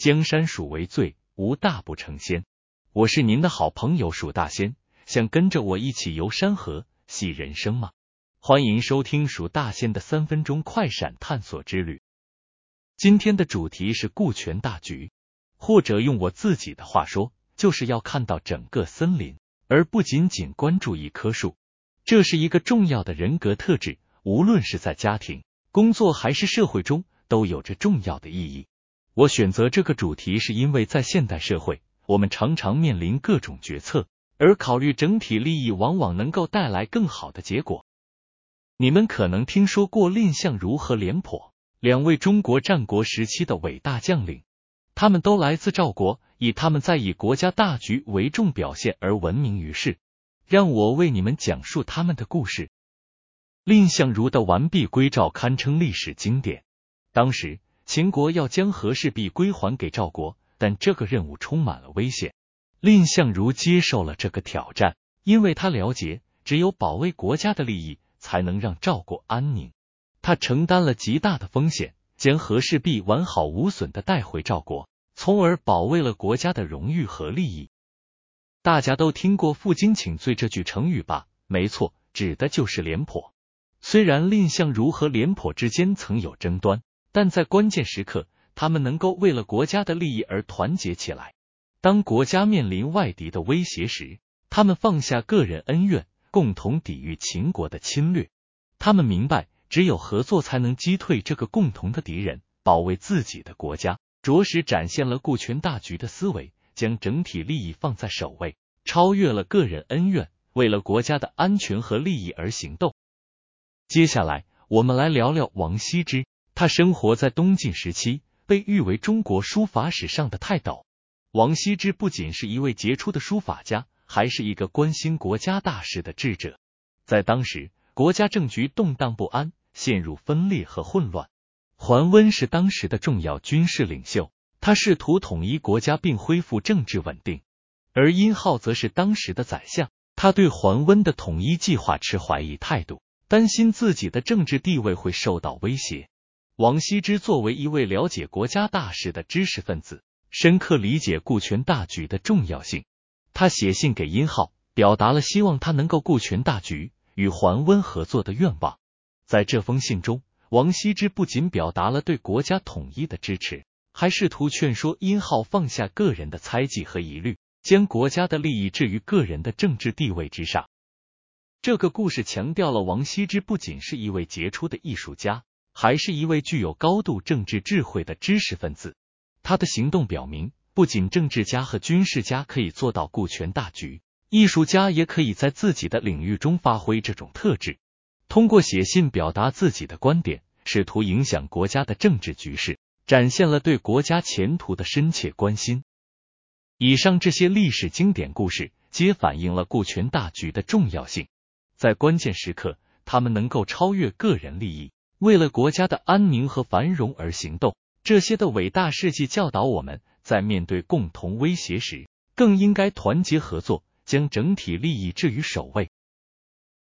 江山属为最，无大不成仙。我是您的好朋友蜀大仙，想跟着我一起游山河、戏人生吗？欢迎收听蜀大仙的三分钟快闪探索之旅。今天的主题是顾全大局，或者用我自己的话说，就是要看到整个森林，而不仅仅关注一棵树。这是一个重要的人格特质，无论是在家庭、工作还是社会中。都有着重要的意义。我选择这个主题，是因为在现代社会，我们常常面临各种决策，而考虑整体利益，往往能够带来更好的结果。你们可能听说过蔺相如和廉颇两位中国战国时期的伟大将领，他们都来自赵国，以他们在以国家大局为重表现而闻名于世。让我为你们讲述他们的故事。蔺相如的完璧归赵堪称历史经典。当时秦国要将和氏璧归还给赵国，但这个任务充满了危险。蔺相如接受了这个挑战，因为他了解，只有保卫国家的利益，才能让赵国安宁。他承担了极大的风险，将和氏璧完好无损的带回赵国，从而保卫了国家的荣誉和利益。大家都听过“负荆请罪”这句成语吧？没错，指的就是廉颇。虽然蔺相如和廉颇之间曾有争端。但在关键时刻，他们能够为了国家的利益而团结起来。当国家面临外敌的威胁时，他们放下个人恩怨，共同抵御秦国的侵略。他们明白，只有合作才能击退这个共同的敌人，保卫自己的国家。着实展现了顾全大局的思维，将整体利益放在首位，超越了个人恩怨，为了国家的安全和利益而行动。接下来，我们来聊聊王羲之。他生活在东晋时期，被誉为中国书法史上的泰斗。王羲之不仅是一位杰出的书法家，还是一个关心国家大事的智者。在当时，国家政局动荡不安，陷入分裂和混乱。桓温是当时的重要军事领袖，他试图统一国家并恢复政治稳定。而殷浩则是当时的宰相，他对桓温的统一计划持怀疑态度，担心自己的政治地位会受到威胁。王羲之作为一位了解国家大事的知识分子，深刻理解顾全大局的重要性。他写信给殷浩，表达了希望他能够顾全大局、与桓温合作的愿望。在这封信中，王羲之不仅表达了对国家统一的支持，还试图劝说殷浩放下个人的猜忌和疑虑，将国家的利益置于个人的政治地位之上。这个故事强调了王羲之不仅是一位杰出的艺术家。还是一位具有高度政治智慧的知识分子。他的行动表明，不仅政治家和军事家可以做到顾全大局，艺术家也可以在自己的领域中发挥这种特质。通过写信表达自己的观点，试图影响国家的政治局势，展现了对国家前途的深切关心。以上这些历史经典故事，皆反映了顾全大局的重要性。在关键时刻，他们能够超越个人利益。为了国家的安宁和繁荣而行动，这些的伟大事迹教导我们在面对共同威胁时，更应该团结合作，将整体利益置于首位。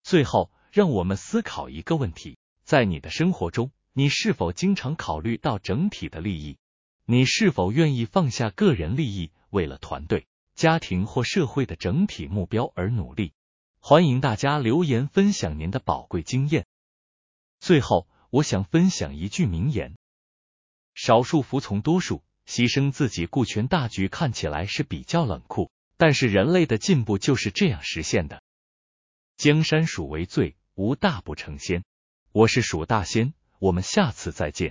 最后，让我们思考一个问题：在你的生活中，你是否经常考虑到整体的利益？你是否愿意放下个人利益，为了团队、家庭或社会的整体目标而努力？欢迎大家留言分享您的宝贵经验。最后。我想分享一句名言：少数服从多数，牺牲自己顾全大局，看起来是比较冷酷，但是人类的进步就是这样实现的。江山属为最，无大不成仙。我是蜀大仙，我们下次再见。